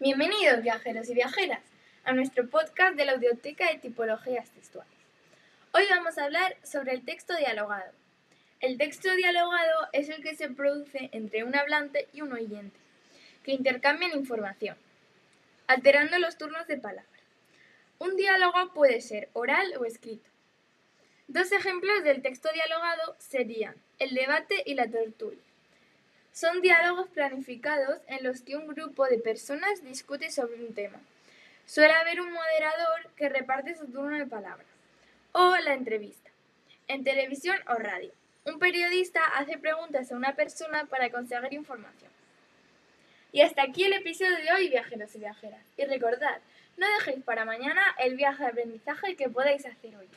Bienvenidos viajeros y viajeras a nuestro podcast de la Audioteca de Tipologías Textuales. Hoy vamos a hablar sobre el texto dialogado. El texto dialogado es el que se produce entre un hablante y un oyente, que intercambian información, alterando los turnos de palabra. Un diálogo puede ser oral o escrito. Dos ejemplos del texto dialogado serían el debate y la tertulia. Son diálogos planificados en los que un grupo de personas discute sobre un tema. Suele haber un moderador que reparte su turno de palabra. O la entrevista. En televisión o radio. Un periodista hace preguntas a una persona para conseguir información. Y hasta aquí el episodio de hoy, viajeros y viajeras. Y recordad, no dejéis para mañana el viaje de aprendizaje que podáis hacer hoy.